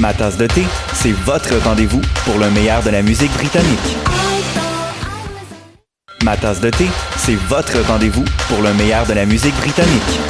Ma tasse de thé, c'est votre rendez-vous pour le meilleur de la musique britannique. Ma tasse de thé, c'est votre rendez-vous pour le meilleur de la musique britannique.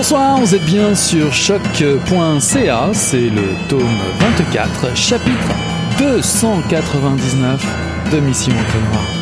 Bonsoir, vous êtes bien sur choc.ca, c'est le tome 24, chapitre 299 de Mission Encre Noire.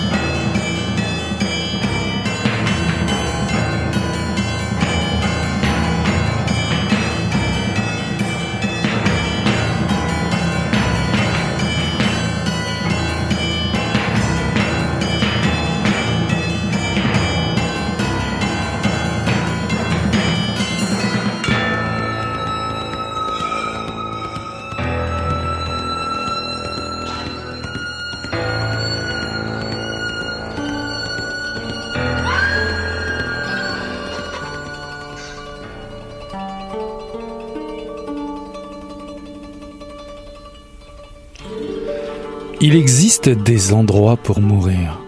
Existe des endroits pour mourir.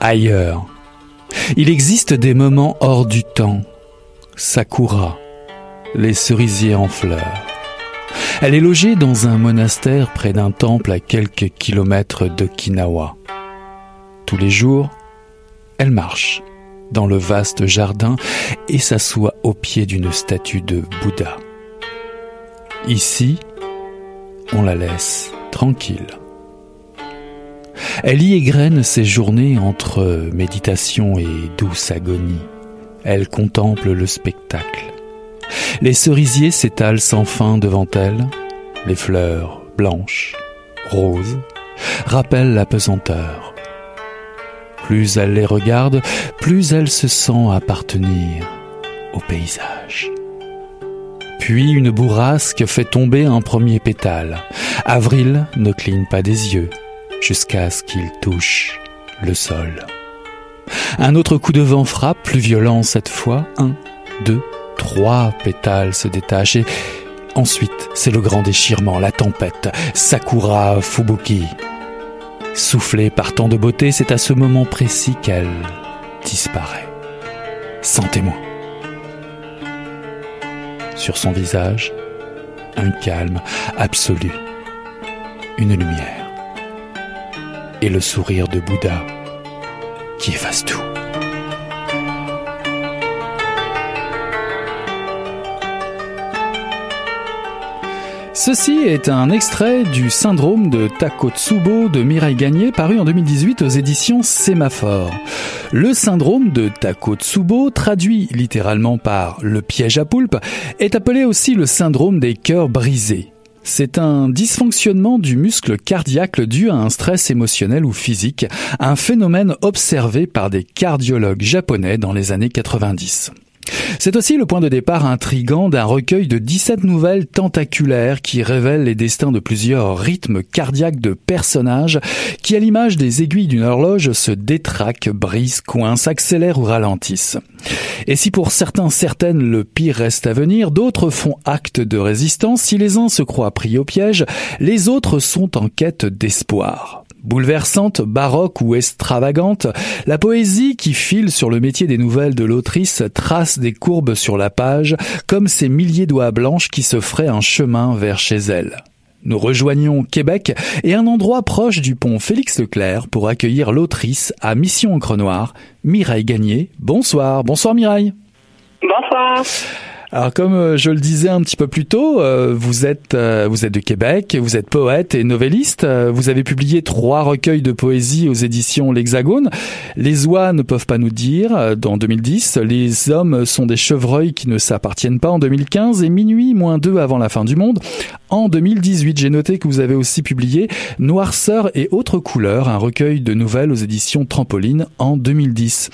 Ailleurs. Il existe des moments hors du temps. Sakura, les cerisiers en fleurs. Elle est logée dans un monastère près d'un temple à quelques kilomètres d'Okinawa. Tous les jours, elle marche dans le vaste jardin et s'assoit au pied d'une statue de Bouddha. Ici, on la laisse tranquille. Elle y égrène ses journées entre méditation et douce agonie. Elle contemple le spectacle. Les cerisiers s'étalent sans fin devant elle. Les fleurs blanches, roses, rappellent la pesanteur. Plus elle les regarde, plus elle se sent appartenir au paysage. Puis une bourrasque fait tomber un premier pétale. Avril ne cligne pas des yeux jusqu'à ce qu'il touche le sol. Un autre coup de vent frappe, plus violent cette fois. Un, deux, trois pétales se détachent et ensuite c'est le grand déchirement, la tempête. Sakura Fubuki. Soufflée par tant de beauté, c'est à ce moment précis qu'elle disparaît. Sans témoin. Sur son visage, un calme absolu. Une lumière et le sourire de Bouddha qui efface tout. Ceci est un extrait du syndrome de Takotsubo de Mireille Gagné paru en 2018 aux éditions Sémaphore. Le syndrome de Takotsubo, traduit littéralement par le piège à poulpe, est appelé aussi le syndrome des cœurs brisés. C'est un dysfonctionnement du muscle cardiaque dû à un stress émotionnel ou physique, un phénomène observé par des cardiologues japonais dans les années 90. C'est aussi le point de départ intrigant d'un recueil de 17 nouvelles tentaculaires qui révèlent les destins de plusieurs rythmes cardiaques de personnages qui, à l'image des aiguilles d'une horloge, se détraquent, brisent, coincent, accélèrent ou ralentissent. Et si pour certains, certaines, le pire reste à venir, d'autres font acte de résistance. Si les uns se croient pris au piège, les autres sont en quête d'espoir. Bouleversante, baroque ou extravagante, la poésie qui file sur le métier des nouvelles de l'autrice trace des courbes sur la page, comme ces milliers doigts blanches qui se feraient un chemin vers chez elle. Nous rejoignons Québec et un endroit proche du pont Félix Leclerc pour accueillir l'autrice à Mission Encre Noire, Mireille Gagné. Bonsoir, bonsoir Mireille. Bonsoir. Alors comme euh, je le disais un petit peu plus tôt, euh, vous êtes euh, vous êtes de Québec, vous êtes poète et novelliste. Vous avez publié trois recueils de poésie aux éditions L'Hexagone. Les oies ne peuvent pas nous dire dans 2010. Les hommes sont des chevreuils qui ne s'appartiennent pas en 2015 et minuit moins deux avant la fin du monde. En 2018, j'ai noté que vous avez aussi publié Noirceur et autres couleurs, un recueil de nouvelles aux éditions Trampoline en 2010.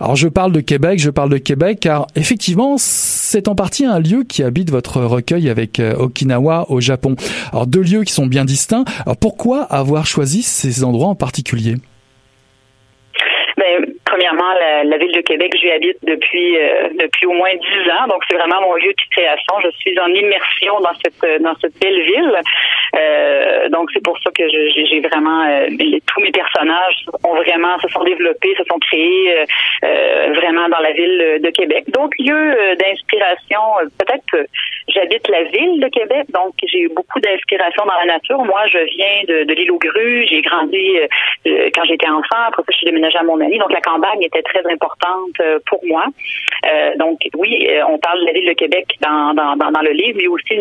Alors je parle de Québec, je parle de Québec car effectivement c'est en partie un lieu qui habite votre recueil avec euh, Okinawa au Japon. Alors deux lieux qui sont bien distincts. Alors pourquoi avoir choisi ces endroits en particulier? Premièrement, la, ville de Québec, j'y habite depuis euh, depuis au moins dix ans, donc c'est vraiment mon lieu de création. Je suis en immersion dans cette dans cette belle ville. Euh, donc c'est pour ça que j'ai vraiment euh, tous mes personnages ont vraiment se sont développés, se sont créés euh, euh vraiment dans la ville de Québec. Donc lieu d'inspiration, peut-être que j'habite la ville de Québec, donc j'ai eu beaucoup d'inspiration dans la nature. Moi, je viens de, de l'île aux grues, j'ai grandi quand j'étais enfant. Après ça, je suis déménagée à Montmagny, donc la campagne était très importante pour moi. donc oui, on parle de la ville de Québec dans le livre, mais aussi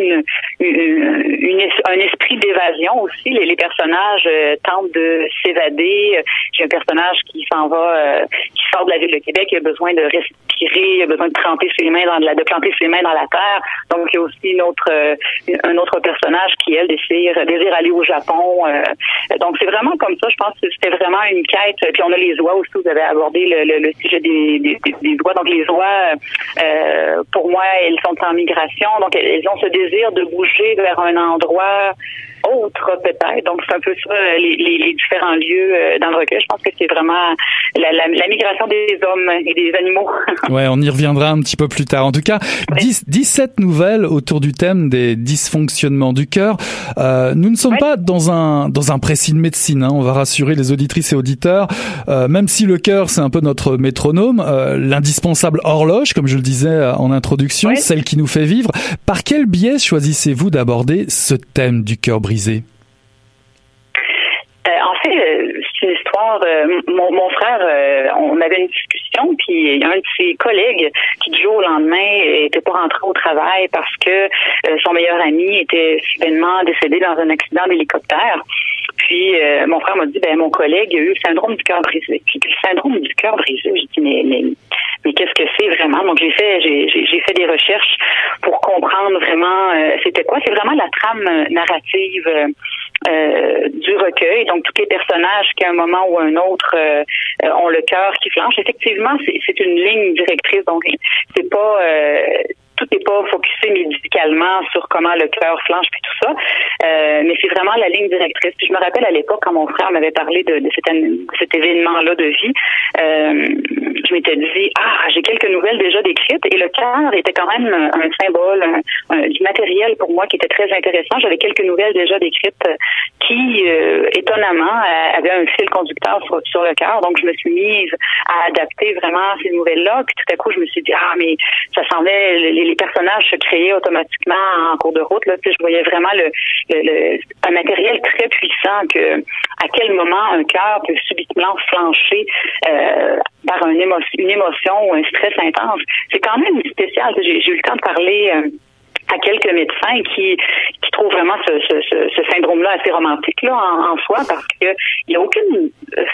un esprit d'évasion aussi. Les, personnages euh, tentent de s'évader. J'ai un personnage qui s'en va, euh, sort de la ville de Québec, il a besoin de respirer, il a besoin de ses mains dans la, de planter ses mains dans la terre. Donc il y a aussi une autre, euh, un autre personnage qui elle désire, désire aller au Japon. donc c'est vraiment comme ça. Je pense que c'était vraiment une quête. Puis on a les oies aussi. Vous avez abordé le, sujet des, des, des, oies. Donc les oies, pour moi, elles sont en migration. Donc elles ont ce désir de bouger vers un endroit autre peut-être. Donc c'est un peu ça euh, les, les, différents lieux euh, dans le recueil. Je pense que c'est vraiment la, la, la, migration des hommes et des animaux. ouais, on y reviendra un petit peu plus tard. En tout cas, 10, 17 nouvelles autour du thème des dysfonctionnements du cœur. Euh, nous ne sommes pas dans un dans un précis de médecine. Hein. On va rassurer les auditrices et auditeurs. Euh, même si le cœur c'est un peu notre métronome, euh, l'indispensable horloge, comme je le disais en introduction, celle qui nous fait vivre. Par quel biais choisissez-vous d'aborder ce thème du cœur brisé? Euh, en fait, euh, c'est une histoire. Euh, mon, mon, frère, on avait une discussion, puis il y a un de ses collègues qui du jour au lendemain était pas rentré au travail parce que son meilleur ami était soudainement décédé dans un accident d'hélicoptère. Puis mon frère m'a dit, ben mon collègue a eu le syndrome du cœur brisé. Puis le syndrome du cœur brisé, j'ai dit, mais, mais mais qu'est-ce que c'est vraiment? Donc j'ai fait j'ai fait des recherches pour comprendre vraiment euh, c'était quoi? C'est vraiment la trame narrative euh, du recueil. Donc tous les personnages qui à un moment ou un autre euh, ont le cœur qui flanche. Effectivement, c'est une ligne directrice. Donc c'est pas tout n'est pas focusé médicalement sur comment le cœur flanche puis tout ça, euh, mais c'est vraiment la ligne directrice. Puis je me rappelle à l'époque quand mon frère m'avait parlé de, cet, événement-là de vie, euh, je m'étais dit ah j'ai quelques nouvelles déjà décrites et le cœur était quand même un symbole du matériel pour moi qui était très intéressant. J'avais quelques nouvelles déjà décrites qui euh, étonnamment avaient un fil conducteur sur, sur le cœur. Donc je me suis mise à adapter vraiment ces nouvelles-là. Puis tout à coup je me suis dit ah mais ça semblait les les personnages se créaient automatiquement en cours de route. Là, je voyais vraiment le, un matériel très puissant que à quel moment un cœur peut subitement flancher euh, par une émotion, ou un stress intense. C'est quand même spécial. J'ai eu le temps de parler. Euh, à quelques médecins qui, trouvent vraiment ce, syndrome-là assez romantique là en, en soi parce que il n'y a aucune euh,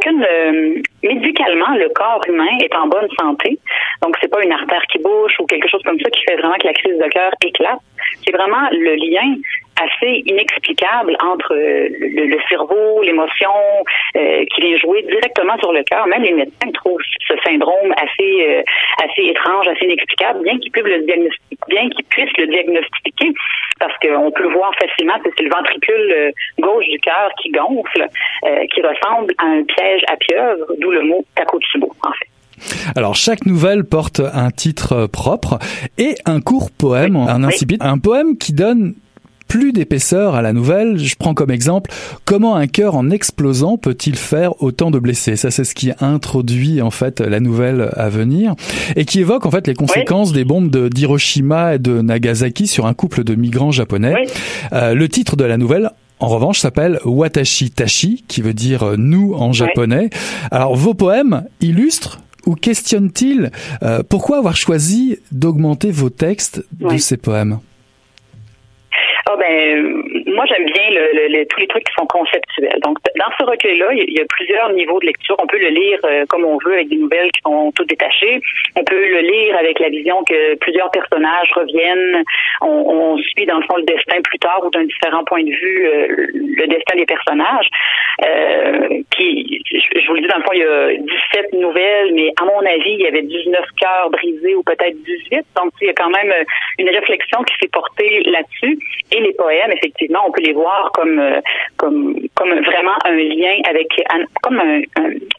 aucune euh, médicalement le corps humain est en bonne santé. Donc c'est pas une artère qui bouche ou quelque chose comme ça qui fait vraiment que la crise de cœur éclate. C'est vraiment le lien assez inexplicable entre le, cerveau, l'émotion qui vient jouer directement sur le cœur. Même les médecins trouvent ce syndrome assez assez étrange, assez inexplicable, bien qu'ils puissent le diagnostiquer, parce qu'on peut le voir facilement, c'est le ventricule gauche du cœur qui gonfle, qui ressemble à un piège à pieuvre, d'où le mot takotsubo en fait. Alors chaque nouvelle porte un titre propre et un court poème, un incipit, un poème qui donne plus d'épaisseur à la nouvelle. Je prends comme exemple comment un cœur en explosant peut-il faire autant de blessés? Ça, c'est ce qui introduit en fait la nouvelle à venir et qui évoque en fait les conséquences des bombes d'Hiroshima et de Nagasaki sur un couple de migrants japonais. Euh, le titre de la nouvelle en revanche, s'appelle Watashi Tashi, qui veut dire nous en japonais. Alors, vos poèmes illustrent ou questionnent-ils euh, pourquoi avoir choisi d'augmenter vos textes de ces poèmes? Oh ben, moi, j'aime bien le, tous les trucs qui sont conceptuels. Donc, dans ce recueil-là, il y a plusieurs niveaux de lecture. On peut le lire euh, comme on veut, avec des nouvelles qui sont toutes détachées. On peut le lire avec la vision que plusieurs personnages reviennent. On, suit, dans le fond, le destin plus tard ou d'un différent point de vue, euh, le destin des personnages. Euh, qui, je, vous le dis, dans le fond, il y a 17 nouvelles, mais à mon avis, il y avait 19 cœurs brisés ou peut-être 18. Donc, il y a quand même une réflexion qui s'est portée là-dessus. Et les poèmes, effectivement, on peut les voir comme euh, comme comme vraiment un lien avec comme un,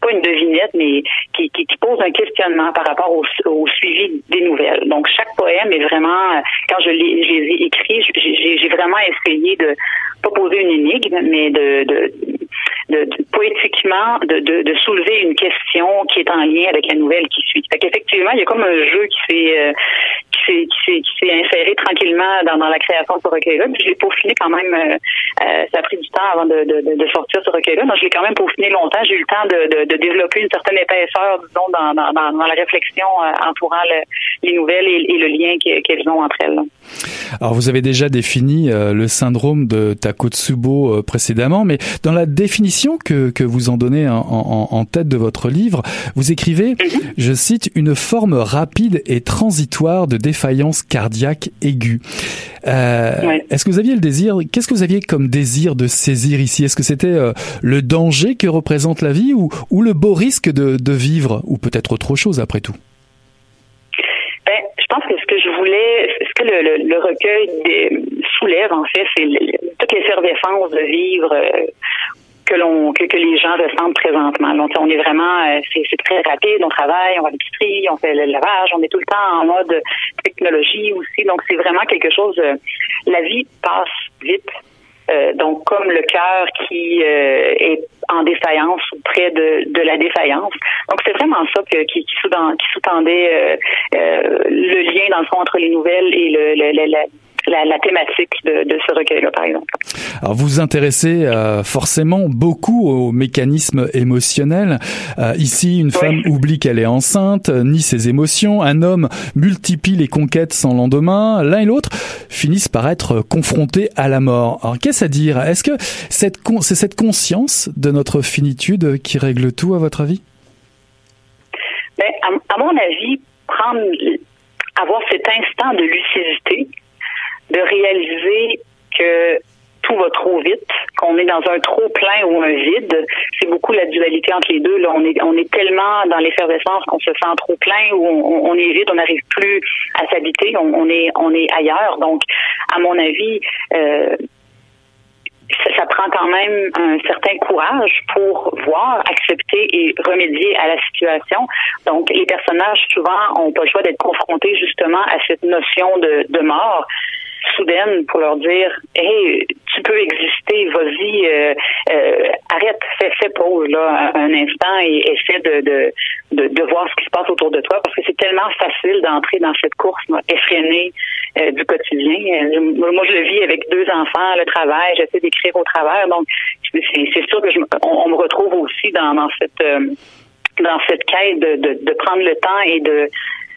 pas une devinette mais qui, pose un questionnement par rapport au, suivi des nouvelles. Donc chaque poème est vraiment quand je les, ai écrits, j'ai vraiment essayé de pas poser une énigme mais de, poétiquement de, de, soulever une question qui est en lien avec la nouvelle qui suit. Fait qu'effectivement, il y a comme un jeu qui s'est euh, s'est qui s'est inséré tranquillement dans, dans la création de ce recueil-là. Puis je l'ai peaufiné quand même. Euh, euh, ça a pris du temps avant de, de, de sortir ce recueil-là. Donc je l'ai quand même peaufiné longtemps. J'ai eu le temps de, de, développer une certaine épaisseur, disons, dans, dans, dans la réflexion entourant les nouvelles et, le lien qu'elles ont entre elles. Alors vous avez déjà défini le syndrome de Takotsubo précédemment, mais dans la définition que, vous en donnez en, tête de votre livre, vous écrivez, mhm. je cite, une forme rapide et transitoire de défaillance cardiaque aiguë. Euh, est-ce que vous aviez le désir, qu'est-ce que vous aviez comme désir de saisir ici? Est-ce que c'était euh, le danger que représente la vie ou, ou le beau risque de, vivre ou peut-être autre chose après tout? Ben, je pense que ce que je voulais, ce que le, recueil soulève en fait, c'est toute l'effervescence de vivre euh, que l'on que, que, les gens ressentent présentement. Donc, on est vraiment, euh, c'est très rapide, on travaille, on va à l'épicerie, on fait le lavage, on est tout le temps en mode technologie aussi. Donc, c'est vraiment quelque chose. Euh, la vie passe vite. Euh, donc, comme le cœur qui est en défaillance ou près de, de la défaillance. Donc, c'est vraiment ça que, qui, qui sous-tendait le lien, dans le fond, entre les nouvelles et le, le, la, thématique de, de ce recueil-là, par exemple. Alors, vous vous intéressez euh, forcément beaucoup aux mécanismes émotionnels. Euh, ici, une femme oublie qu'elle est enceinte, nie ses émotions. Un homme multiplie les conquêtes sans lendemain. L'un et l'autre finissent par être confrontés à la mort. Alors, qu'est-ce à dire? Est-ce que cette c'est cette conscience de notre finitude qui règle tout, à votre avis? Ben, à, à mon avis, prendre avoir cet instant de lucidité de réaliser que tout va trop vite, qu'on est dans un trop plein ou un vide. C'est beaucoup la dualité entre les deux. Là, on est tellement dans l'effervescence qu'on se sent trop plein ou on, est vide, on n'arrive plus à s'habiter, on, est ailleurs. Donc, à mon avis. Euh, ça, prend quand même un certain courage pour voir, accepter et remédier à la situation. Donc, les personnages, souvent, ont pas le choix d'être confrontés justement à cette notion de mort soudaine pour leur dire Hey, tu peux exister, vas-y, euh, euh, arrête, fais, fais pause là un, instant et essaie de, de, de, de, voir ce qui se passe autour de toi parce que c'est tellement facile d'entrer dans cette course effrénée euh, du quotidien. moi, je le vis avec deux enfants, le travail, j'essaie d'écrire au travers, donc c'est sûr que je, on, me retrouve aussi dans, dans cette dans cette quête de, de, de prendre le temps et de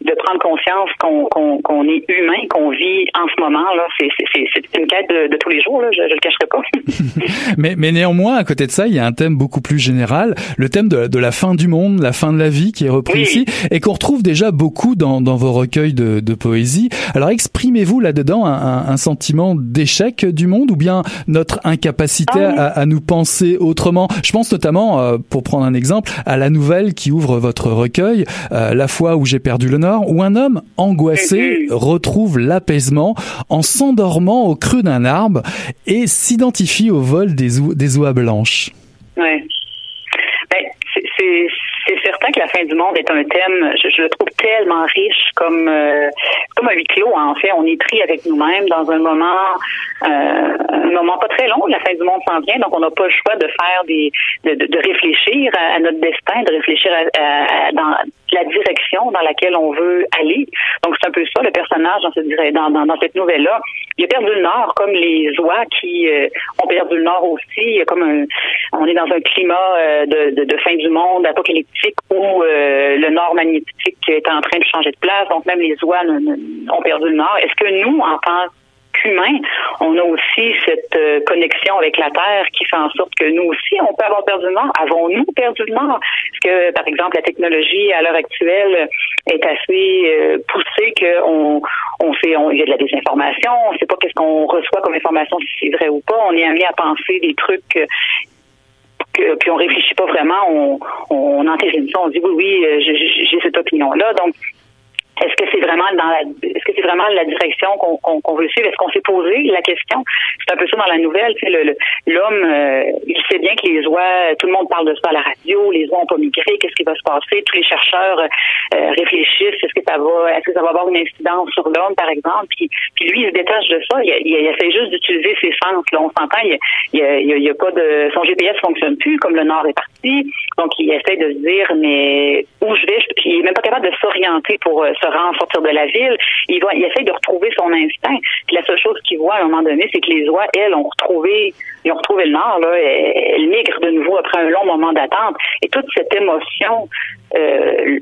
de prendre conscience qu'on qu'on est humain, qu'on vit en ce moment. là C'est une quête de, de, tous les jours, là, je ne le cacherai pas. mais, mais néanmoins, à côté de ça, il y a un thème beaucoup plus général, le thème de, de la fin du monde, la fin de la vie qui est repris ici, et qu'on retrouve déjà beaucoup dans, dans vos recueils de, de poésie. Alors exprimez-vous là-dedans un, un, sentiment d'échec du monde ou bien notre incapacité ah à, à, nous penser autrement? Je pense notamment, euh, pour prendre un exemple, à la nouvelle qui ouvre votre recueil, euh, La fois où j'ai perdu le nord, où un homme angoissé retrouve l'apaisement en s'endormant au creux d'un arbre et s'identifie au vol des, des oies blanches. Ouais. Ben, c'est c'est certain que la fin du monde est un thème, je, le trouve tellement riche comme euh, comme un huis clos. En fait, on est pris avec nous-mêmes dans un moment euh, un moment pas très long. La fin du monde s'en vient, donc on n'a pas le choix de faire des de, de, réfléchir à, notre destin, de réfléchir à, dans la direction dans laquelle on veut aller. Donc c'est un peu ça le personnage dans cette dans, dans, dans cette nouvelle là. Il a perdu le nord comme les oies qui euh, ont perdu le nord aussi. Comme un, on est dans un climat de, de, de fin du monde apocalyptique où euh, le nord magnétique est en train de changer de place, donc même les oies ont perdu le nord. Est-ce que nous, en tant qu'humains, on a aussi cette euh, connexion avec la Terre qui fait en sorte que nous aussi, on peut avoir perdu le nord. Avons-nous perdu le nord? Est-ce que, par exemple, la technologie à l'heure actuelle est assez euh, poussée qu'on on fait, il y a de la désinformation, on ne sait pas qu'est-ce qu'on reçoit comme information, si c'est vrai ou pas. On est amené à penser des trucs que, puis on réfléchit pas vraiment, on, on entérine ça, on dit oui, oui, euh, j'ai cette opinion-là. Donc, est-ce que c'est vraiment dans la est-ce que c'est vraiment la direction qu'on veut suivre? Est-ce qu'on s'est posé la question? C'est un peu ça dans la nouvelle. Tu sais, l'homme, euh, il sait bien que les oies, tout le monde parle de ça à la radio, les oies ont pas migré, qu'est-ce qui va se passer? Tous les chercheurs euh, réfléchissent, est-ce que ça va est-ce que ça va avoir une incidence sur l'homme, par exemple? Puis, lui, il se détache de ça, il, il, il essaie juste d'utiliser ses sens. Là, on s'entend, il, il, il, a pas de son GPS fonctionne plus, comme le Nord est parti. Donc il essaie de se dire mais où je vais? Puis il est même pas capable de s'orienter pour euh, se rend sortir de la ville. Il va, il essaie de retrouver son instinct. Puis la seule chose qu'il voit à un moment donné, c'est que les oies, elles, ont retrouvé, ils ont retrouvé le nord. Là, elles, migrent de nouveau après un long moment d'attente. Et toute cette émotion, euh,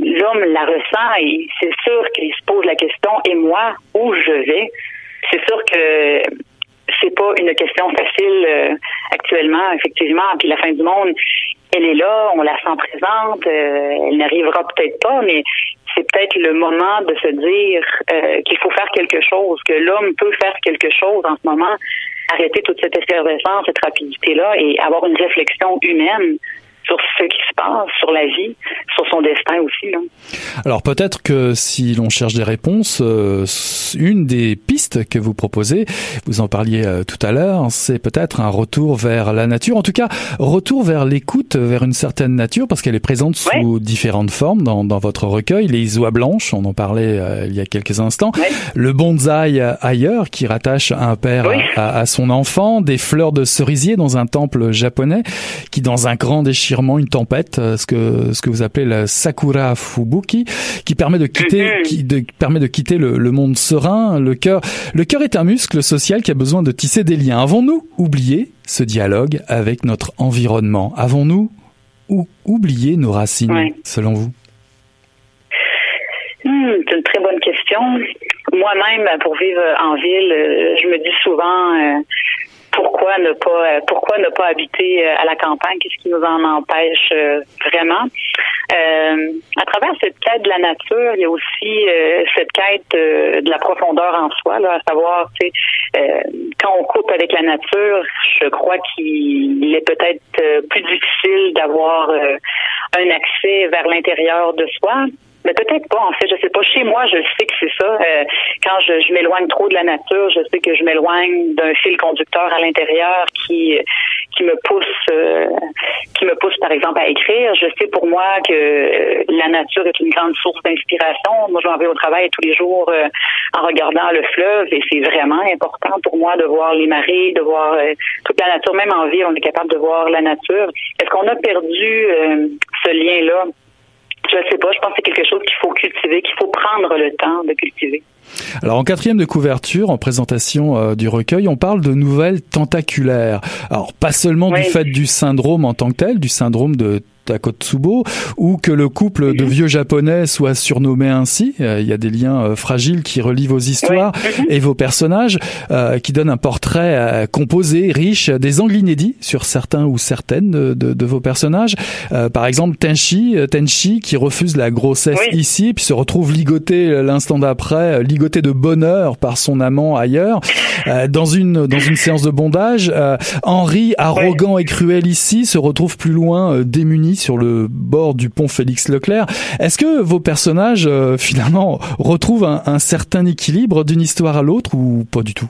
l'homme la ressent et c'est sûr qu'il se pose la question. Et moi, où je vais C'est sûr que c'est pas une question facile euh, actuellement, effectivement. Puis la fin du monde, elle est là, on la sent présente, euh, elle n'arrivera peut-être pas, mais c'est peut-être le moment de se dire euh, qu'il faut faire quelque chose, que l'homme peut faire quelque chose en ce moment, arrêter toute cette effervescence, cette rapidité-là et avoir une réflexion humaine sur ce qui se passe, sur la vie, sur son destin aussi. Là. Alors peut-être que si l'on cherche des réponses, euh, une des pistes que vous proposez, vous en parliez euh, tout à l'heure, c'est peut-être un retour vers la nature, en tout cas retour vers l'écoute, vers une certaine nature, parce qu'elle est présente sous différentes formes dans, dans, votre recueil. Les oies blanches, on en parlait euh, il y a quelques instants. Le bonsaï ailleurs, qui rattache un père à, à son enfant. Des fleurs de cerisier dans un temple japonais, qui dans un grand déchirement une tempête, euh, ce que ce que vous appelez la Sakura Fubuki, qui permet de quitter mm-hmm. qui de, permet de quitter le, le monde serein. Le cœur le cœur est un muscle social qui a besoin de tisser des liens. Avons-nous oublié ce dialogue avec notre environnement? Avons-nous ou oublié nos racines, selon vous? Hmm, C'est une très bonne question. Moi-même, pour vivre en ville, euh, je me dis souvent, euh, pourquoi ne pas euh, pourquoi ne pas habiter euh, à la campagne? Qu'est-ce qui nous en empêche euh, vraiment? À travers cette quête de la nature, il y a aussi cette quête de la profondeur en soi, là, à savoir, tu sais, quand on coupe avec la nature, je crois qu'il est peut-être plus difficile d'avoir un accès vers l'intérieur de soi. Mais peut-être pas, en fait, je sais pas. Chez moi, je sais que c'est ça. Euh, quand je, je m'éloigne trop de la nature, je sais que je m'éloigne d'un fil conducteur à l'intérieur qui qui me pousse euh, qui me pousse par exemple à écrire. Je sais pour moi que euh, la nature est une grande source d'inspiration. Moi, je m'en vais au travail tous les jours en regardant le fleuve et c'est vraiment important pour moi de voir les marées, de voir toute la nature. Même en ville, on est capable de voir la nature. Est-ce qu'on a perdu ce lien-là? Je sais pas. Je pense que c'est quelque chose qu'il faut cultiver, qu'il faut prendre le temps de cultiver. Alors en quatrième de couverture, en présentation euh, du recueil, on parle de nouvelles tentaculaires. Alors pas seulement du fait du syndrome en tant que tel, du syndrome de Takotsubo, ou que le couple de vieux japonais soit surnommé ainsi. Il y a des liens fragiles qui relient vos histoires mhm. et vos personnages, qui donnent un portrait composé, riche, des angles inédits sur certains ou certaines de, de, vos personnages. par exemple, Tenchi, Tenchi qui refuse la grossesse ici, puis se retrouve ligoté l'instant d'après, ligoté de bonheur par son amant ailleurs, dans une dans une séance de bondage. Henri, arrogant et cruel ici, se retrouve plus loin démuni sur le bord du pont Félix Leclerc. Est-ce que vos personnages finalement retrouvent un, certain équilibre d'une histoire à l'autre ou pas du tout?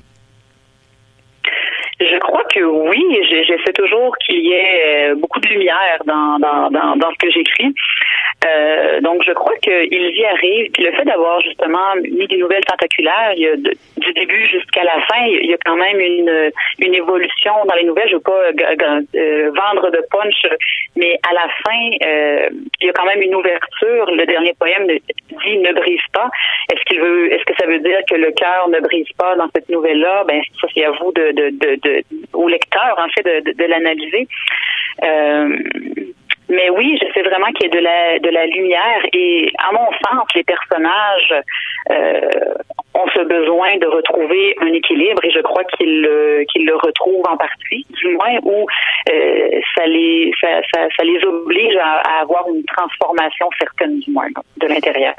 Je crois oui, j'essaie toujours qu'il y ait beaucoup de lumière dans, dans, dans, dans ce que j'écris. Euh, donc, je crois qu'il y arrive. Puis le fait d'avoir justement mis des nouvelles tentaculaires, il y a du début jusqu'à la fin, il y a quand même une, une évolution dans les nouvelles. Je veux pas euh, vendre de punch, mais à la fin, euh, il y a quand même une ouverture. Le dernier poème dit ne brise pas. Est-ce qu'il veut, est-ce que ça veut dire que le cœur ne brise pas dans cette nouvelle-là? Ben ça, c'est à vous de, de, lecteur en fait de, l'analyser. Euh, mais oui, je sais vraiment qu'il y a de la, de la lumière et à mon sens, les personnages euh, ont ce besoin de retrouver un équilibre et je crois qu'ils le, qu'ils le retrouvent en partie, du moins, euh, ça, les, ça, ça, ça, les oblige à, avoir une transformation certaine, du moins, de l'intérieur.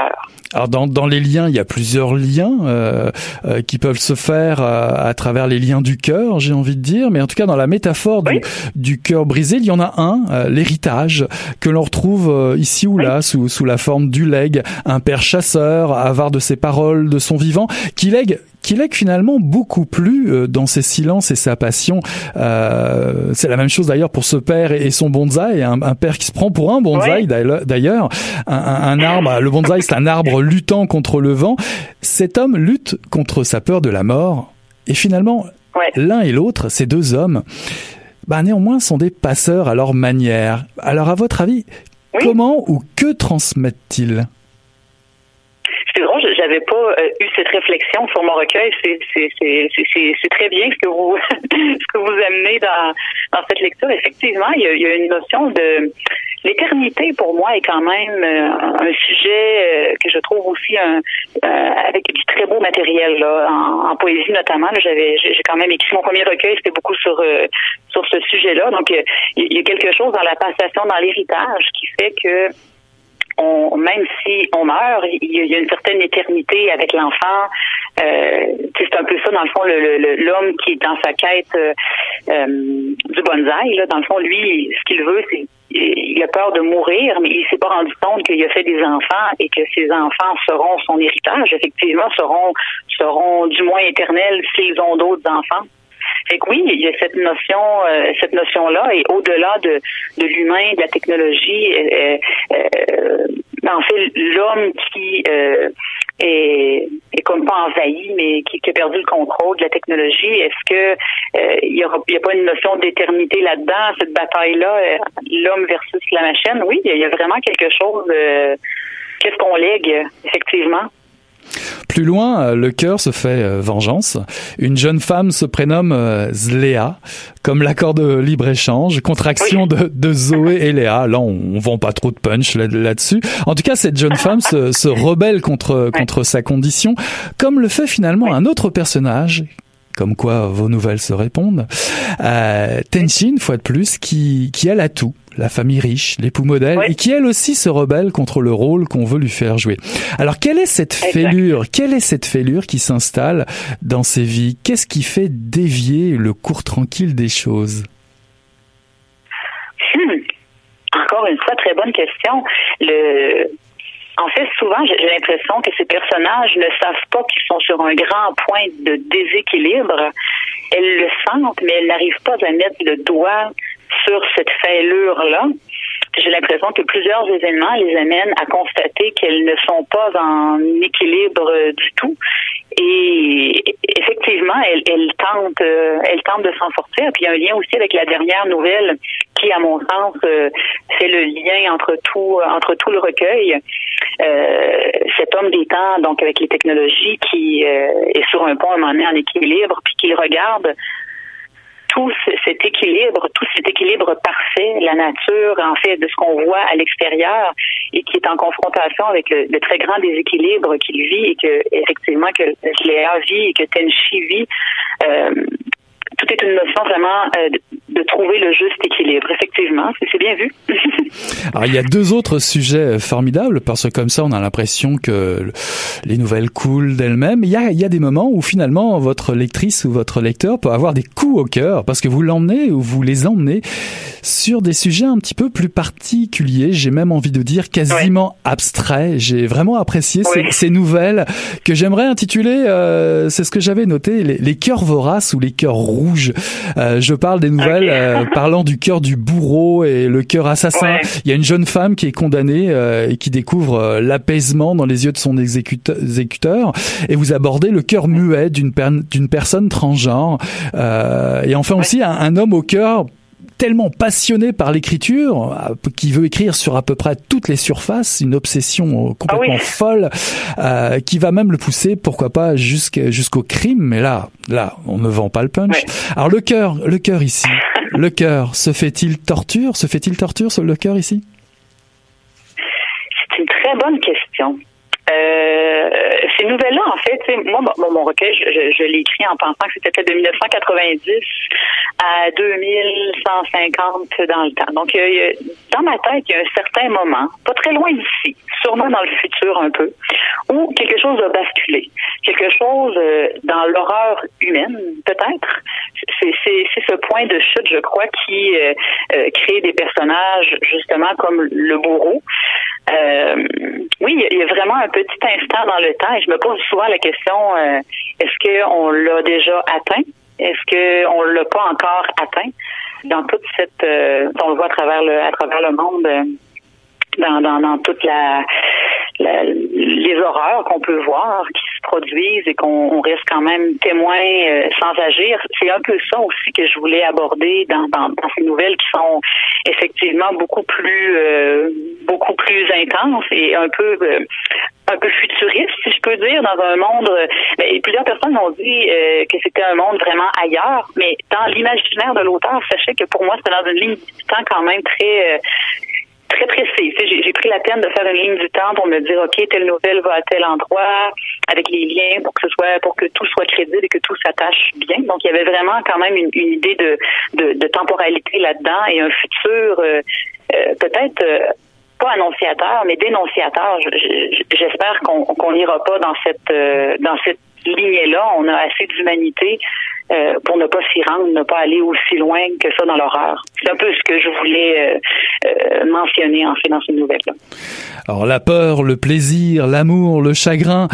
Alors dans, dans les liens, il y a plusieurs liens euh, euh qui peuvent se faire euh, à, travers les liens du cœur, j'ai envie de dire, mais en tout cas dans la métaphore du, du cœur brisé, il y en a un, euh, l'héritage, que l'on retrouve ici ou là sous, sous la forme du legs, un père chasseur, avare de ses paroles, de son vivant, qui lègue qui lègue finalement beaucoup plus euh, dans ses silences et sa passion. Euh, c'est la même chose d'ailleurs pour ce père et son bonsaï, un, un père qui se prend pour un bonsaï d'ailleurs. Un, un, arbre, le bonsaï c'est un arbre luttant contre le vent. Cet homme lutte contre sa peur de la mort et finalement l'un et l'autre, ces deux hommes, bah, néanmoins sont des passeurs à leur manière. Alors à votre avis, comment ou que transmettent-ils? J'avais pas euh, eu cette réflexion sur mon recueil. C'est très bien ce que vous amenez dans cette lecture. Effectivement, il y a, il y a une notion de l'éternité pour moi est quand même euh, un sujet euh, que je trouve aussi un, avec du très beau matériel là, en, poésie notamment. J'avais j'ai quand même écrit mon premier recueil, c'était beaucoup sur sur ce sujet-là. Donc il y a quelque chose dans la passation, dans l'héritage qui fait que on, même si on meurt, il y a une certaine éternité avec l'enfant. Euh, c'est un peu ça, dans le fond, l'homme qui est dans sa quête euh, euh, du bonsaï. Là, dans le fond, lui, ce qu'il veut, c'est il a peur de mourir, mais il s'est pas rendu compte qu'il a fait des enfants et que ses enfants seront son héritage. Effectivement, seront seront du moins éternels s'ils ont d'autres enfants. Fait que oui, il y a cette notion, euh, cette notion-là, et au-delà de, de l'humain, de la technologie, euh, euh, en fait, l'homme qui est, est comme pas envahi, mais qui, qui, a perdu le contrôle de la technologie, est-ce que il y, aura, a pas une notion d'éternité là-dedans, cette bataille-là, l'homme versus la machine? Oui, il y a vraiment quelque chose. Qu'est-ce qu'on lègue, effectivement? Plus loin, euh, le cœur se fait euh, vengeance. Une jeune femme se prénomme euh, Zléa, comme l'accord de libre-échange, contraction de, de, Zoé et Léa. Là, on, on vend pas trop de punch là-dessus. en tout cas, cette jeune femme se, se rebelle contre, contre sa condition, comme le fait finalement un autre personnage comme quoi vos nouvelles se répondent. Euh, Tenshin, fois de plus, qui, qui a l'atout la famille riche, l'époux modèle, et qui elle aussi se rebelle contre le rôle qu'on veut lui faire jouer. Alors quelle est cette fêlure Quelle est cette fêlure qui s'installe dans ces vies? Qu'est-ce qui fait dévier le cours tranquille des choses? Hmm. Encore une fois, très bonne question. Le, en fait, souvent, j'ai l'impression que ces personnages ne savent pas qu'ils sont sur un grand point de déséquilibre. Elles le sentent, mais elles n'arrivent pas à mettre le doigt sur cette fêlure-là. J'ai l'impression que plusieurs événements les amènent à constater qu'elles ne sont pas en équilibre du tout. Et effectivement, elles, elles tentent, euh, elles tentent de s'en sortir. Puis il y a un lien aussi avec la dernière nouvelle qui, à mon sens, euh, fait le lien entre tout, entre tout le recueil. Euh, cet homme des temps, donc avec les technologies, qui est sur un pont un moment donné en équilibre, puis qui regarde tout cet équilibre, tout cet équilibre parfait, la nature, en fait, de ce qu'on voit à l'extérieur et qui est en confrontation avec le, très grand déséquilibre qu'il vit et que, effectivement, que Léa vit et que Tenchi vit, euh, tout est une notion vraiment euh, de, trouver le juste équilibre. Effectivement, c'est bien vu. Alors il y a deux autres sujets formidables parce que comme ça on a l'impression que les nouvelles coulent d'elles-mêmes. Il y a, il y a des moments où finalement votre lectrice ou votre lecteur peut avoir des coups au cœur parce que vous l'emmenez ou vous les emmenez sur des sujets un petit peu plus particuliers. J'ai même envie de dire quasiment abstraits. J'ai vraiment apprécié ces, ces, nouvelles que j'aimerais intituler. Euh, c'est ce que j'avais noté les, les cœurs voraces ou les cœurs rouge. Euh, je parle des nouvelles euh, parlant du cœur du bourreau et le cœur assassin. Il y a une jeune femme qui est condamnée euh, et qui découvre l'apaisement dans les yeux de son exécuteur. Et vous abordez le cœur muet d'une personne transgenre. et enfin aussi un, un homme au cœur tellement passionné par l'écriture, euh, qui veut écrire sur à peu près toutes les surfaces, une obsession euh, complètement ah folle, euh, qui va même le pousser, pourquoi pas, jusqu'au crime. Mais là, là, on ne vend pas le punch. Alors le cœur, le cœur ici, le cœur, se fait-il torture Se fait-il torture sur le cœur ici? C'est une très bonne question. Euh, ces nouvelles-là, en fait, moi, mon, mon recueil, je, je, l'ai écrit en pensant que c'était de 1990 à 2150 dans le temps. Donc, dans ma tête, il y a un certain moment, pas très loin d'ici, sûrement dans le futur un peu, où quelque chose a basculé. Quelque chose euh, dans l'horreur humaine, peut-être. C'est ce point de chute, je crois, qui euh, euh, crée des personnages, justement, comme le bourreau. Euh, oui, il y a vraiment un petit instant dans le temps et je me pose souvent la question euh, est-ce qu'on l'a déjà atteint? Est-ce qu'on l'a pas encore atteint? Dans toute cette, euh, on le voit à travers le, à travers le monde, euh, dans, dans, toute la, les horreurs qu'on peut voir qui produisent et qu'on reste quand même témoin euh, sans agir. C'est un peu ça aussi que je voulais aborder dans, ces nouvelles qui sont effectivement beaucoup plus euh, beaucoup plus intenses et un peu euh, un peu futuriste, si je peux dire, dans un monde. Ben, plusieurs personnes m'ont dit que c'était un monde vraiment ailleurs, mais dans l'imaginaire de l'auteur, sachez que pour moi, c'est dans une ligne du temps quand même très très précis. J'ai pris la peine de faire une ligne du temps pour me dire, OK, telle nouvelle va à tel endroit, avec les liens pour que ce soit, pour que tout soit crédible et que tout s'attache bien. Donc, il y avait vraiment quand même une, idée de, de, temporalité là-dedans et un futur euh, euh, peut-être euh, pas annonciateur, mais dénonciateur. J'espère qu'on n'ira pas dans cette dans cette lignée-là. On a assez d'humanité euh, pour ne pas s'y rendre, ne pas aller aussi loin que ça dans l'horreur. C'est un peu ce que je voulais euh, euh, mentionner en fait dans cette nouvelle-là. Alors la peur, le plaisir, l'amour, le chagrin,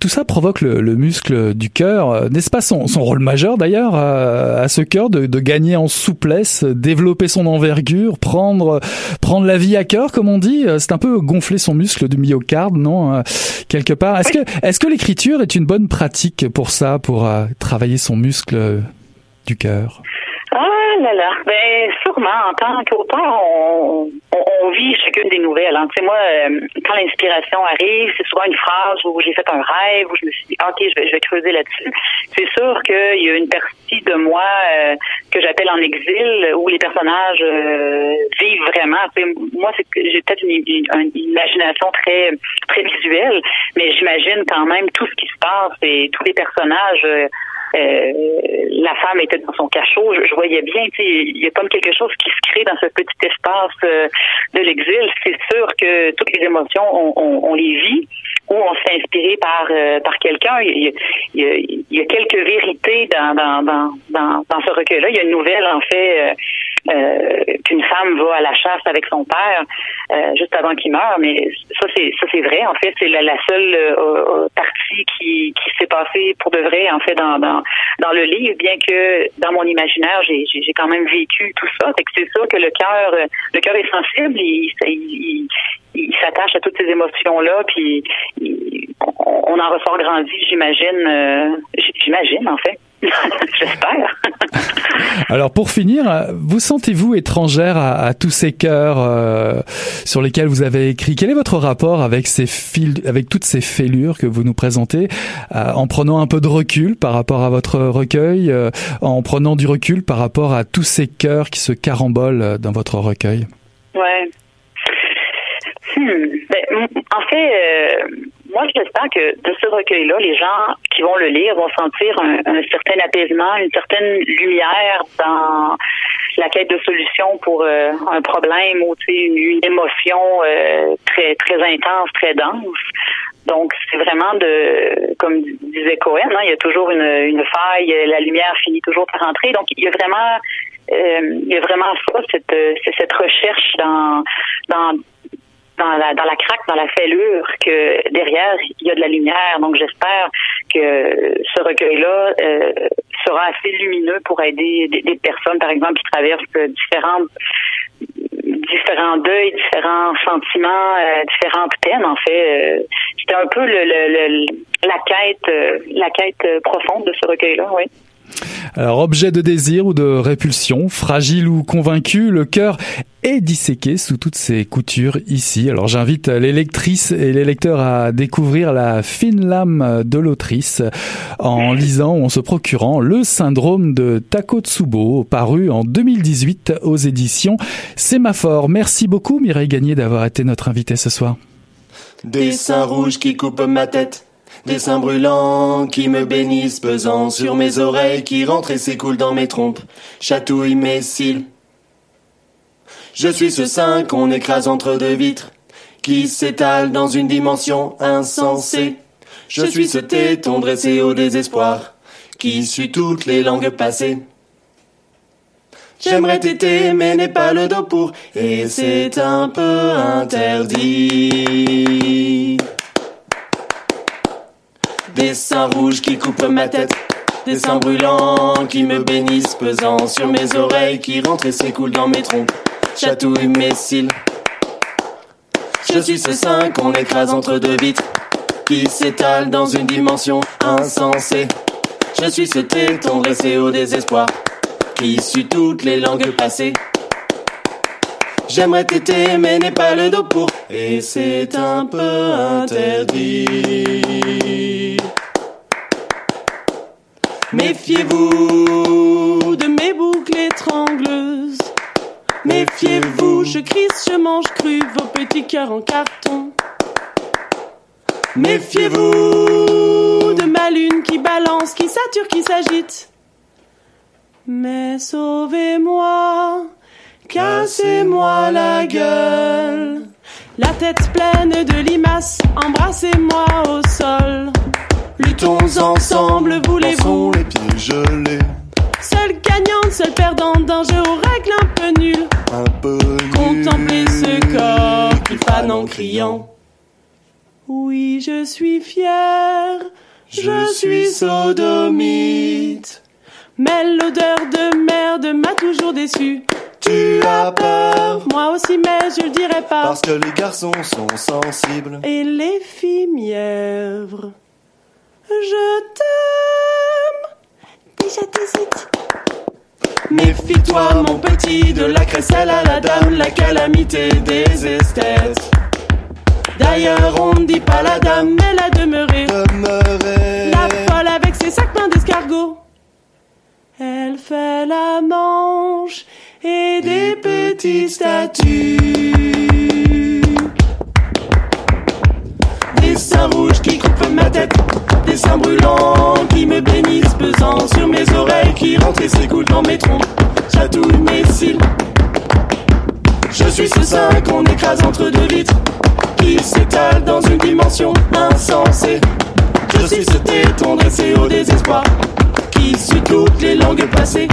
tout ça provoque le, muscle du cœur. N'est-ce pas son, son, rôle majeur d'ailleurs à ce cœur de, de, gagner en souplesse, développer son envergure, prendre prendre la vie à cœur comme on dit? C'est un peu gonfler son muscle du myocarde, non Quelque part? Est-ce que est-ce que l'écriture est une bonne pratique pour ça, pour travailler son muscle? Muscle du cœur Ah là là, ben sûrement. En tant qu'auteur, on, on, vit chacune des nouvelles. Hein. Tu sais, moi, euh, quand l'inspiration arrive, c'est souvent une phrase où j'ai fait un rêve, où je me suis dit, ok, je vais, creuser là-dessus. C'est sûr qu'il y a une partie de moi euh, que j'appelle en exil, où les personnages euh, vivent vraiment. Moi, c'est j'ai peut-être une, une, imagination très très visuelle, mais j'imagine quand même tout ce qui se passe et tous les personnages. Euh, la femme était dans son cachot. Je, voyais bien, il y a comme quelque chose qui se crée dans ce petit espace euh, de l'exil. C'est sûr que toutes les émotions, on, les vit ou on s'est inspiré par euh, par quelqu'un. Il, y a quelques vérités dans dans, dans, dans, dans ce recueil-là. Il y a une nouvelle, en fait, euh, qu'une femme va à la chasse avec son père euh, juste avant qu'il meure. Mais ça, c'est ça, c'est vrai. En fait, c'est la, seule euh, partie qui, s'est passée pour de vrai, en fait, dans, dans, le livre, bien que dans mon imaginaire, j'ai, j'ai quand même vécu tout ça. Fait que c'est sûr que le cœur, le cœur est sensible. Il, il, s'attache à toutes ces émotions-là, puis on, en ressort grandi, j'imagine. j'imagine, en fait. J'espère. Alors pour finir, vous sentez-vous étrangère à, tous ces cœurs euh, sur lesquels vous avez écrit? Quel est votre rapport avec ces fils, avec toutes ces fêlures que vous nous présentez, euh, en prenant un peu de recul par rapport à votre recueil, euh, en prenant du recul par rapport à tous ces cœurs qui se carambolent dans votre recueil? Ouais. Hmm. Ben, en fait moi, j'espère que de ce recueil-là, les gens qui vont le lire vont sentir un, certain apaisement, une certaine lumière dans la quête de solutions pour euh, un problème ou une émotion euh, très très intense, très dense. Donc, c'est vraiment de, comme disait Cohen, hein, il y a toujours une, une faille, la lumière finit toujours par entrer. Donc, il y a vraiment, euh, il y a vraiment ça, cette, cette recherche dans, dans dans la, dans la craque, dans la fêlure, que derrière, il y a de la lumière. Donc, j'espère que ce recueil-là euh, sera assez lumineux pour aider des, personnes, par exemple, qui traversent différentes différents deuils, différents sentiments, euh, différentes peines. En fait, euh, c'était un peu le, la quête, la quête profonde de ce recueil-là, oui. Alors, objet de désir ou de répulsion, fragile ou convaincu, le cœur est disséqué sous toutes ses coutures ici. Alors, j'invite les lectrices et les lecteurs à découvrir la fine lame de l'autrice en lisant ou en se procurant Le syndrome de Takotsubo, paru en 2018 aux éditions Sémaphore. Merci beaucoup, Mireille Gagné, d'avoir été notre invitée ce soir. Des seins rouges qui coupent ma tête des seins brûlants qui me bénissent, pesant sur mes oreilles, qui rentrent et s'écoulent dans mes trompes, chatouillent mes cils. Je suis ce sein qu'on écrase entre deux vitres, qui s'étale dans une dimension insensée. Je suis ce téton dressé au désespoir, qui suit toutes les langues passées. J'aimerais t'aider, mais n'ai pas le dos pour, et c'est un peu interdit. Des seins rouges qui coupent ma tête. Des seins brûlants qui me bénissent, pesant sur mes oreilles, qui rentrent et s'écoulent dans mes troncs, chatouillent mes cils. Je suis ce sein qu'on écrase entre deux vitres, qui s'étale dans une dimension insensée. Je suis ce téton dressé au désespoir, qui suit toutes les langues passées. J'aimerais t'aider, mais n'ai pas le dos pour, et c'est un peu interdit. Méfiez-vous de mes boucles étrangleuses. Méfiez-vous, je crisse, je mange cru vos petits cœurs en carton. Méfiez-vous de ma lune qui balance, qui sature, qui s'agite. Mais sauvez-moi, cassez-moi la gueule. La tête pleine de limaces, embrassez-moi au sol. Luttons ensemble, voulez-vous? Les pieds gelés. Seul gagnant, seul perdant d'un jeu aux règles un peu nul. Un peu Contempler ce corps qui fane en criant. Oui, je suis fier, je, suis sodomite. Mais l'odeur de merde m'a toujours déçu. Tu as peur, moi aussi, mais je le dirai pas. Parce que les garçons sont sensibles. Et les filles mièvres. Je t'aime. Déjà t'hésites. Méfie-toi, mon petit, de la crécelle à la dame, la calamité des esthètes. D'ailleurs, on ne dit pas la dame, mais la demeurée. La folle avec ses sacs pleins d'escargots. Elle fait la manche et des, petites statues. Des seins rouges qui coupent ma tête des seins brûlants qui me bénissent, pesant sur mes oreilles, qui rentrent et s'écoulent dans mes troncs, chatouillent mes cils. Je suis ce sein qu'on écrase entre deux vitres, qui s'étale dans une dimension insensée. Je suis ce téton dressé au désespoir, qui suit toutes les langues passées.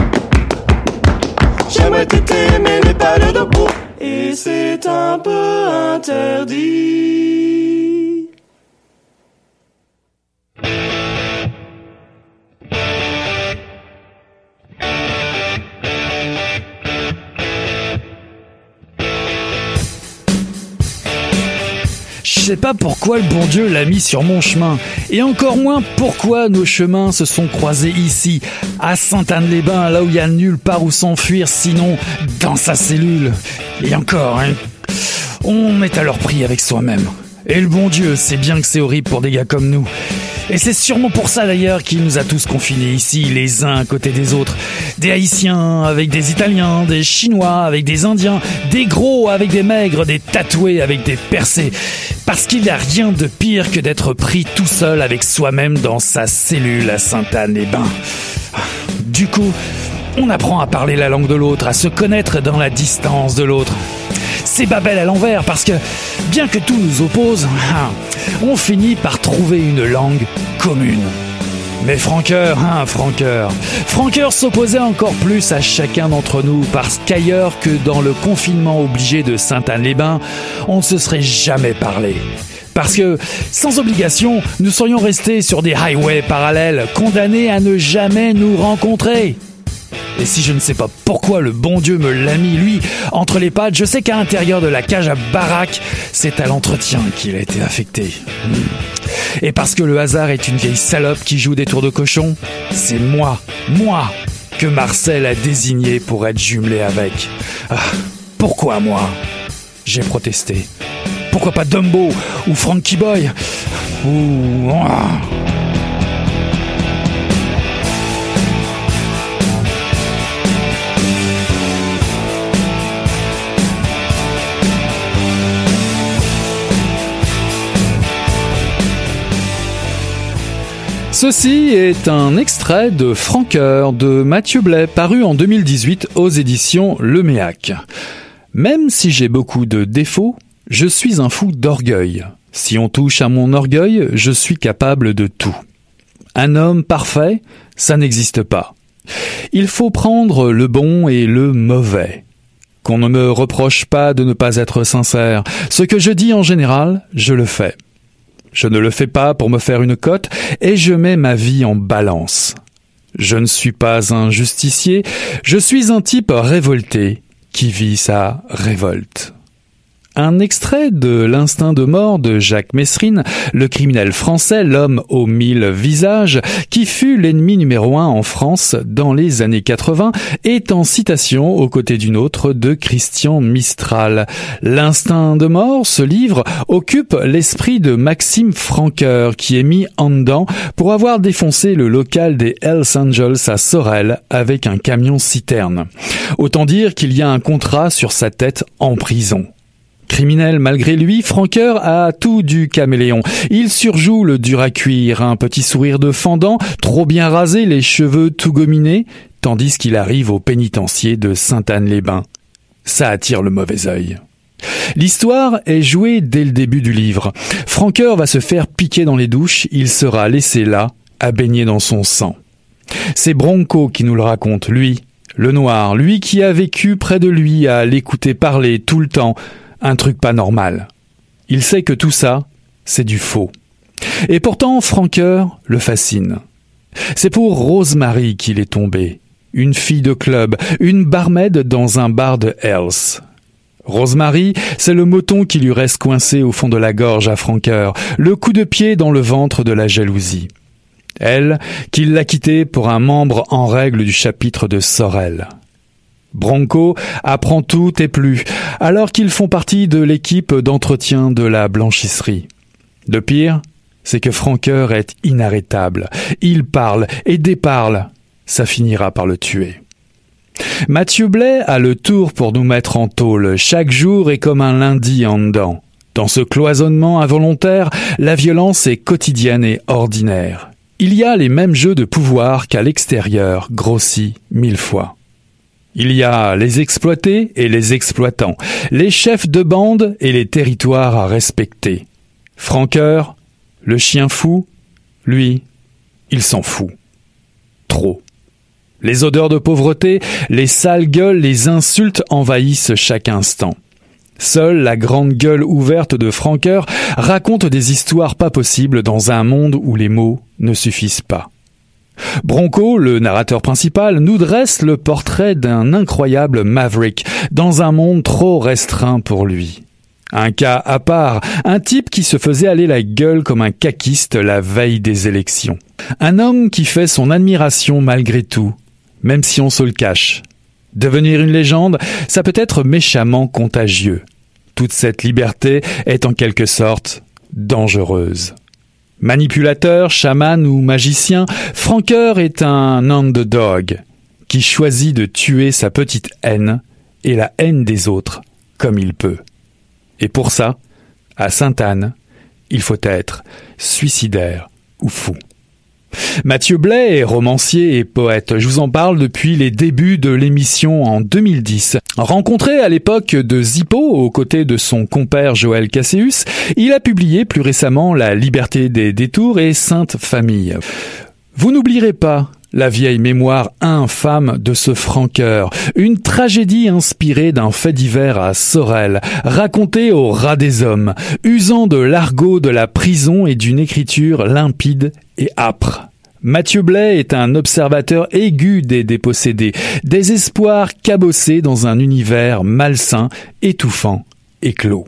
J'aimerais t'aider, mais n'ai pas le dos pour, et c'est un peu interdit. Sais pas pourquoi le bon Dieu l'a mis sur mon chemin, et encore moins pourquoi nos chemins se sont croisés ici, à Sainte-Anne-les-Bains, là où il y a nulle part où s'enfuir, sinon dans sa cellule. Et encore, hein, on est alors pris avec soi-même. Et le bon Dieu sait bien que c'est horrible pour des gars comme nous. Et c'est sûrement pour ça d'ailleurs qu'il nous a tous confinés ici, les uns à côté des autres. Des Haïtiens avec des Italiens, des Chinois avec des Indiens, des gros avec des maigres, des tatoués avec des percés. Parce qu'il n'y a rien de pire que d'être pris tout seul avec soi-même dans sa cellule à Sainte-Anne-les-Bains. Du coup, on apprend à parler la langue de l'autre, à se connaître dans la distance de l'autre c'est Babel à l'envers parce que, bien que tout nous oppose, on finit par trouver une langue commune. Mais Franqueur, hein, Franqueur. Franqueur s'opposait encore plus à chacun d'entre nous parce qu'ailleurs que dans le confinement obligé de Sainte-Anne-les-Bains, on ne se serait jamais parlé. Parce que, sans obligation, nous serions restés sur des highways parallèles, condamnés à ne jamais nous rencontrer. Et si je ne sais pas pourquoi le bon Dieu me l'a mis, lui, entre les pattes, je sais qu'à l'intérieur de la cage à baraque, c'est à l'entretien qu'il a été affecté. Hmm. Et parce que le hasard est une vieille salope qui joue des tours de cochon, c'est moi, moi, que Marcel a désigné pour être jumelé avec. Ah, pourquoi moi? J'ai protesté. Pourquoi pas Dumbo ou Frankie Boy ou... Ceci est un extrait de Franqueur de Mathieu Blais paru en 2018 aux éditions Le Méac. Même si j'ai beaucoup de défauts, je suis un fou d'orgueil. Si on touche à mon orgueil, je suis capable de tout. Un homme parfait, ça n'existe pas. Il faut prendre le bon et le mauvais. Qu'on ne me reproche pas de ne pas être sincère. Ce que je dis en général, je le fais. Je ne le fais pas pour me faire une cote et je mets ma vie en balance. Je ne suis pas un justicier, je suis un type révolté qui vit sa révolte. Un extrait de L'instinct de mort de Jacques Messrine, le criminel français, l'homme aux mille visages, qui fut l'ennemi numéro un en France dans les années 80, est en citation aux côtés d'une autre de Christian Mistral. L'instinct de mort, ce livre, occupe l'esprit de Maxime Franqueur, qui est mis en dedans pour avoir défoncé le local des Hells Angels à Sorel avec un camion citerne. Autant dire qu'il y a un contrat sur sa tête en prison. Criminel malgré lui, Franqueur a tout du caméléon. Il surjoue le dur à cuire, un petit sourire de fendant, trop bien rasé, les cheveux tout gominés, tandis qu'il arrive au pénitencier de Sainte-Anne-les-Bains. Ça attire le mauvais œil. L'histoire est jouée dès le début du livre. Franqueur va se faire piquer dans les douches, il sera laissé là, à baigner dans son sang. C'est Bronco qui nous le raconte, lui, le noir, lui qui a vécu près de lui à l'écouter parler tout le temps, un truc pas normal. Il sait que tout ça, c'est du faux. Et pourtant, Franqueur le fascine. C'est pour Rosemary qu'il est tombé. Une fille de club, une barmaid dans un bar de Hells. Rosemary, c'est le moton qui lui reste coincé au fond de la gorge à Franqueur, le coup de pied dans le ventre de la jalousie. Elle, qui l'a quitté pour un membre en règle du chapitre de Sorel. Bronco apprend tout et plus, alors qu'ils font partie de l'équipe d'entretien de la blanchisserie. Le pire, c'est que Franqueur est inarrêtable. Il parle et déparle. Ça finira par le tuer. Mathieu Blais a le tour pour nous mettre en tôle. Chaque jour est comme un lundi en dedans. Dans ce cloisonnement involontaire, la violence est quotidienne et ordinaire. Il y a les mêmes jeux de pouvoir qu'à l'extérieur, grossis mille fois. Il y a les exploités et les exploitants, les chefs de bande et les territoires à respecter. Franqueur, le chien fou, lui, il s'en fout. Trop. Les odeurs de pauvreté, les sales gueules, les insultes envahissent chaque instant. Seule la grande gueule ouverte de Franqueur raconte des histoires pas possibles dans un monde où les mots ne suffisent pas. Bronco, le narrateur principal, nous dresse le portrait d'un incroyable maverick dans un monde trop restreint pour lui. Un cas à part, un type qui se faisait aller la gueule comme un caquiste la veille des élections. Un homme qui fait son admiration malgré tout, même si on se le cache. Devenir une légende, ça peut être méchamment contagieux. Toute cette liberté est en quelque sorte dangereuse. Manipulateur, chaman ou magicien, Franqueur est un underdog qui choisit de tuer sa petite haine et la haine des autres comme il peut. Et pour ça, à Sainte-Anne, il faut être suicidaire ou fou. Mathieu Blais est romancier et poète. Je vous en parle depuis les débuts de l'émission en 2010. Rencontré à l'époque de Zippo aux côtés de son compère Joël Casséus, il a publié plus récemment La liberté des détours et Sainte Famille. Vous n'oublierez pas la vieille mémoire infâme de ce franqueur, une tragédie inspirée d'un fait divers à Sorel, racontée au ras des hommes, usant de l'argot de la prison et d'une écriture limpide et âpre. Mathieu Blais est un observateur aigu des dépossédés, des espoirs cabossés dans un univers malsain, étouffant et clos.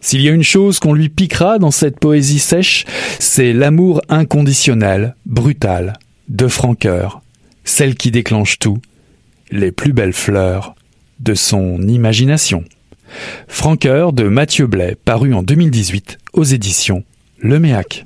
S'il y a une chose qu'on lui piquera dans cette poésie sèche, c'est l'amour inconditionnel, brutal, de Franqueur, celle qui déclenche tout, les plus belles fleurs de son imagination. Franqueur de Mathieu Blais, paru en 2018 aux éditions Le Méac.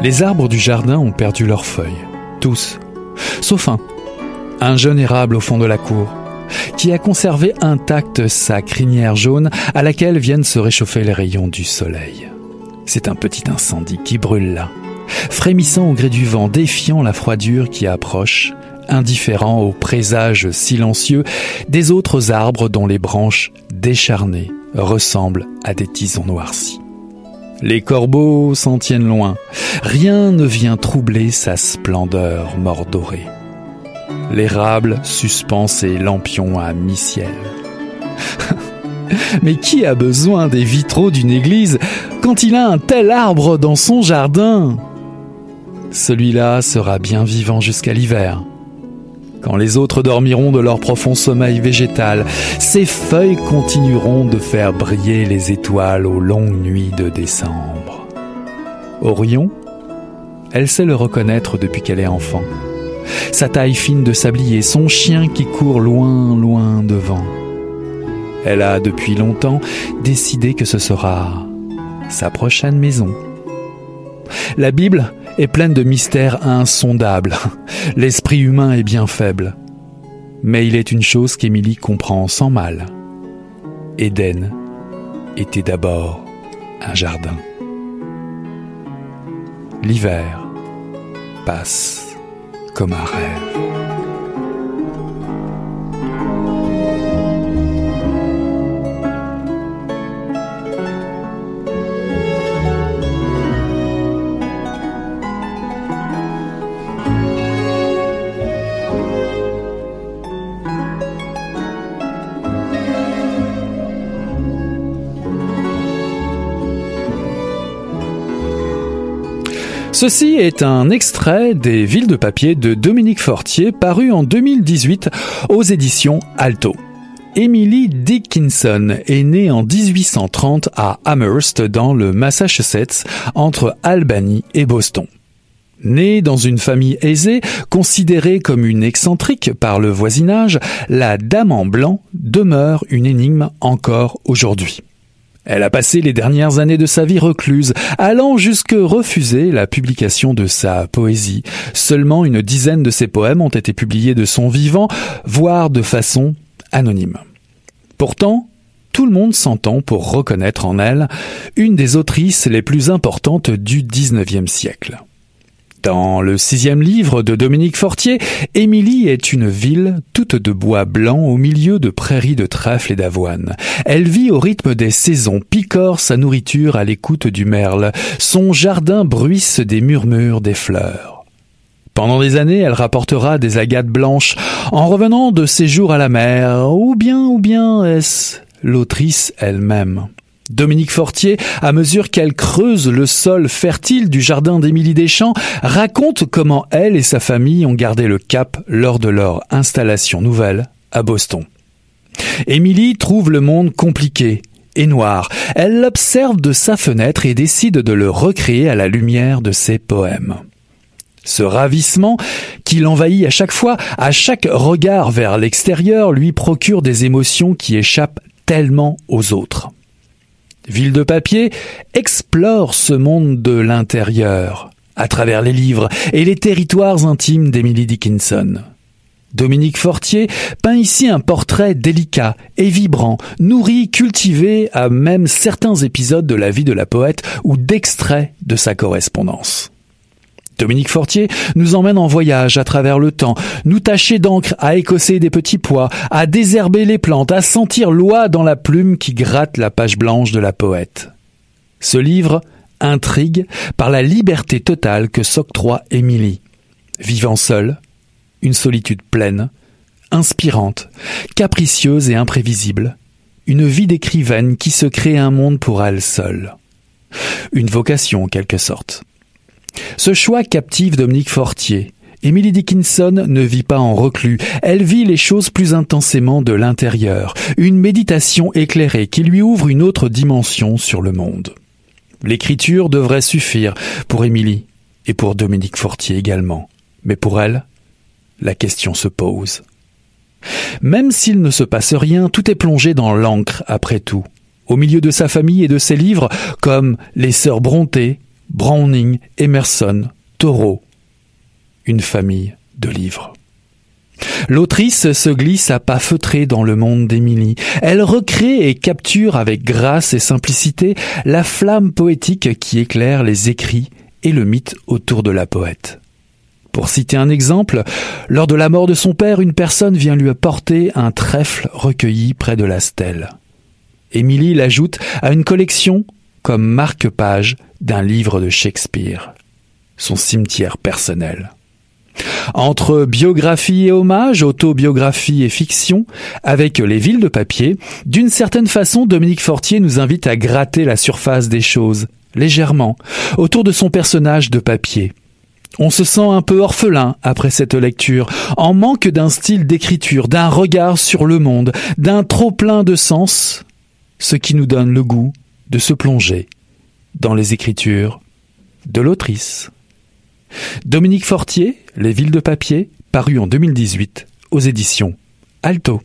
Les arbres du jardin ont perdu leurs feuilles, tous, sauf un, un jeune érable au fond de la cour, qui a conservé intacte sa crinière jaune à laquelle viennent se réchauffer les rayons du soleil. C'est un petit incendie qui brûle là, frémissant au gré du vent, défiant la froidure qui approche, indifférent au présage silencieux des autres arbres dont les branches décharnées ressemblent à des tisons noircis. Les corbeaux s'en tiennent loin. Rien ne vient troubler sa splendeur mordorée. L'érable suspend ses lampions à mi-ciel. Mais qui a besoin des vitraux d'une église quand il a un tel arbre dans son jardin? Celui-là sera bien vivant jusqu'à l'hiver. Quand les autres dormiront de leur profond sommeil végétal, ses feuilles continueront de faire briller les étoiles aux longues nuits de décembre. Orion, elle sait le reconnaître depuis qu'elle est enfant. Sa taille fine de sablier, son chien qui court loin, loin devant. Elle a depuis longtemps décidé que ce sera sa prochaine maison. La Bible est pleine de mystères insondables. L'esprit humain est bien faible. Mais il est une chose qu'Émilie comprend sans mal. Éden était d'abord un jardin. L'hiver passe comme un rêve. Ceci est un extrait des Villes de papier de Dominique Fortier paru en 2018 aux éditions Alto. Emily Dickinson est née en 1830 à Amherst dans le Massachusetts entre Albany et Boston. Née dans une famille aisée, considérée comme une excentrique par le voisinage, la dame en blanc demeure une énigme encore aujourd'hui. Elle a passé les dernières années de sa vie recluse, allant jusque refuser la publication de sa poésie. Seulement une dizaine de ses poèmes ont été publiés de son vivant, voire de façon anonyme. Pourtant, tout le monde s'entend pour reconnaître en elle une des autrices les plus importantes du XIXe siècle. Dans le sixième livre de Dominique Fortier, Émilie est une ville toute de bois blanc au milieu de prairies de trèfle et d'avoine. Elle vit au rythme des saisons, picore sa nourriture à l'écoute du merle. Son jardin bruisse des murmures des fleurs. Pendant des années, elle rapportera des agates blanches en revenant de ses jours à la mer, ou bien, ou bien est-ce l'autrice elle-même? Dominique Fortier, à mesure qu'elle creuse le sol fertile du jardin d'Émilie Deschamps, raconte comment elle et sa famille ont gardé le cap lors de leur installation nouvelle à Boston. Émilie trouve le monde compliqué et noir. Elle l'observe de sa fenêtre et décide de le recréer à la lumière de ses poèmes. Ce ravissement, qui l'envahit à chaque fois, à chaque regard vers l'extérieur, lui procure des émotions qui échappent tellement aux autres. Ville de papier explore ce monde de l'intérieur à travers les livres et les territoires intimes d'Emily Dickinson. Dominique Fortier peint ici un portrait délicat et vibrant, nourri, cultivé à même certains épisodes de la vie de la poète ou d'extraits de sa correspondance. Dominique Fortier nous emmène en voyage à travers le temps, nous tâcher d'encre à écosser des petits pois, à désherber les plantes, à sentir l'oie dans la plume qui gratte la page blanche de la poète. Ce livre intrigue par la liberté totale que s'octroie Émilie. Vivant seule, une solitude pleine, inspirante, capricieuse et imprévisible, une vie d'écrivaine qui se crée un monde pour elle seule. Une vocation en quelque sorte. Ce choix captive Dominique Fortier. Emily Dickinson ne vit pas en reclus, elle vit les choses plus intensément de l'intérieur, une méditation éclairée qui lui ouvre une autre dimension sur le monde. L'écriture devrait suffire pour Émilie et pour Dominique Fortier également. Mais pour elle, la question se pose. Même s'il ne se passe rien, tout est plongé dans l'encre après tout. Au milieu de sa famille et de ses livres, comme Les Sœurs Brontë, Browning, Emerson, Thoreau. Une famille de livres. L'autrice se glisse à pas feutrés dans le monde d'Émilie. Elle recrée et capture avec grâce et simplicité la flamme poétique qui éclaire les écrits et le mythe autour de la poète. Pour citer un exemple, lors de la mort de son père, une personne vient lui apporter un trèfle recueilli près de la stèle. Émilie l'ajoute à une collection comme marque-page d'un livre de Shakespeare, son cimetière personnel. Entre biographie et hommage, autobiographie et fiction, avec les villes de papier, d'une certaine façon, Dominique Fortier nous invite à gratter la surface des choses, légèrement, autour de son personnage de papier. On se sent un peu orphelin après cette lecture, en manque d'un style d'écriture, d'un regard sur le monde, d'un trop plein de sens, ce qui nous donne le goût de se plonger dans les écritures de l'autrice. Dominique Fortier, Les villes de papier, paru en 2018 aux éditions Alto.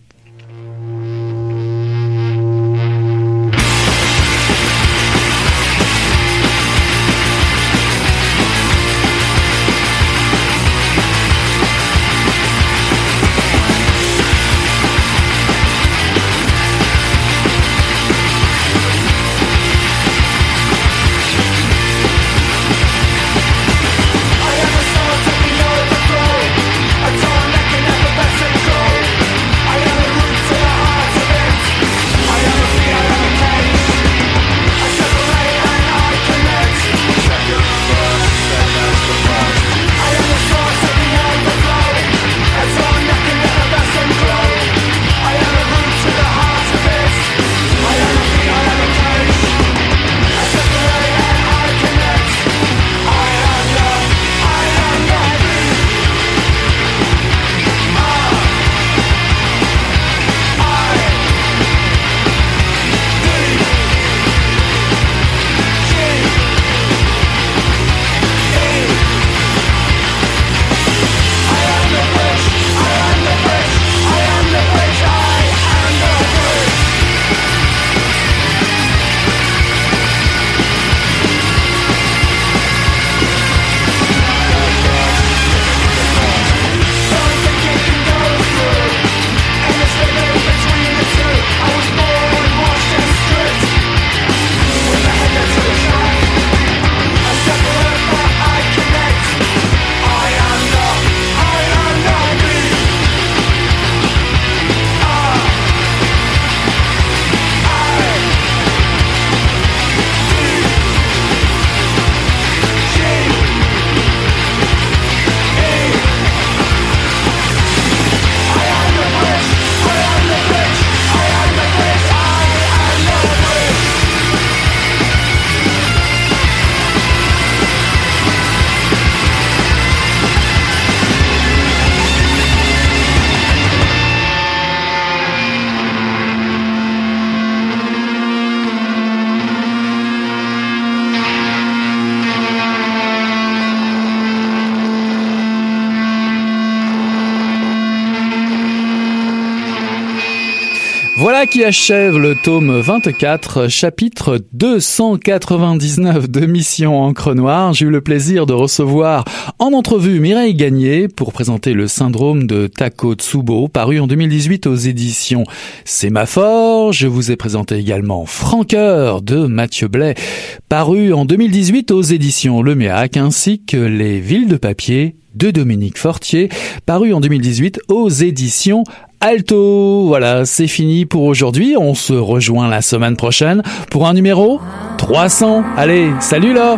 Qui achève le tome 24, chapitre 299 de Mission Encre Noire. J'ai eu le plaisir de recevoir en entrevue Mireille Gagné pour présenter le syndrome de Takotsubo, paru en 2018 aux éditions Sémaphore. Je vous ai présenté également Franqueur de Mathieu Blais, paru en 2018 aux éditions Le Méac, ainsi que Les Villes de Papier de Dominique Fortier, paru en 2018 aux éditions Alto. Voilà, c'est fini pour aujourd'hui. On se rejoint la semaine prochaine pour un numéro 300. Allez, salut là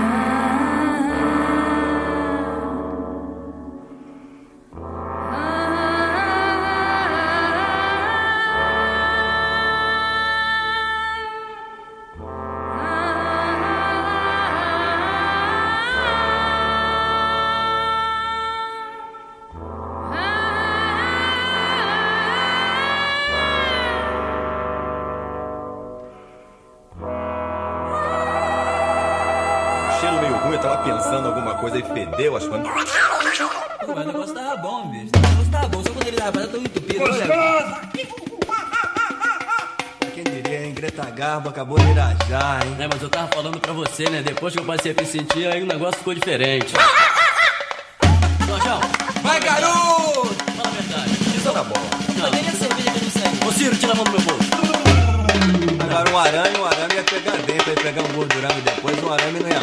e fedeu, acho que. Mas o negócio tava bom, bicho. O negócio tava bom, só quando ele tava tão entupido. Gostoso! Quem diria, hein? Greta Garbo acabou de irajar, hein? É, mas eu tava falando pra você, né? Depois que eu passei a me sentir, aí o negócio ficou diferente. Jorjão! Vai, garoto! Fala a verdade. Isso tá bom. Não. Cadê a cerveja que eu não sei? Ô, Ciro, tira a mão do meu bolso. Agora um arame, um arame ia pegar dentro, ia pegar um gordurame depois, um arame não ia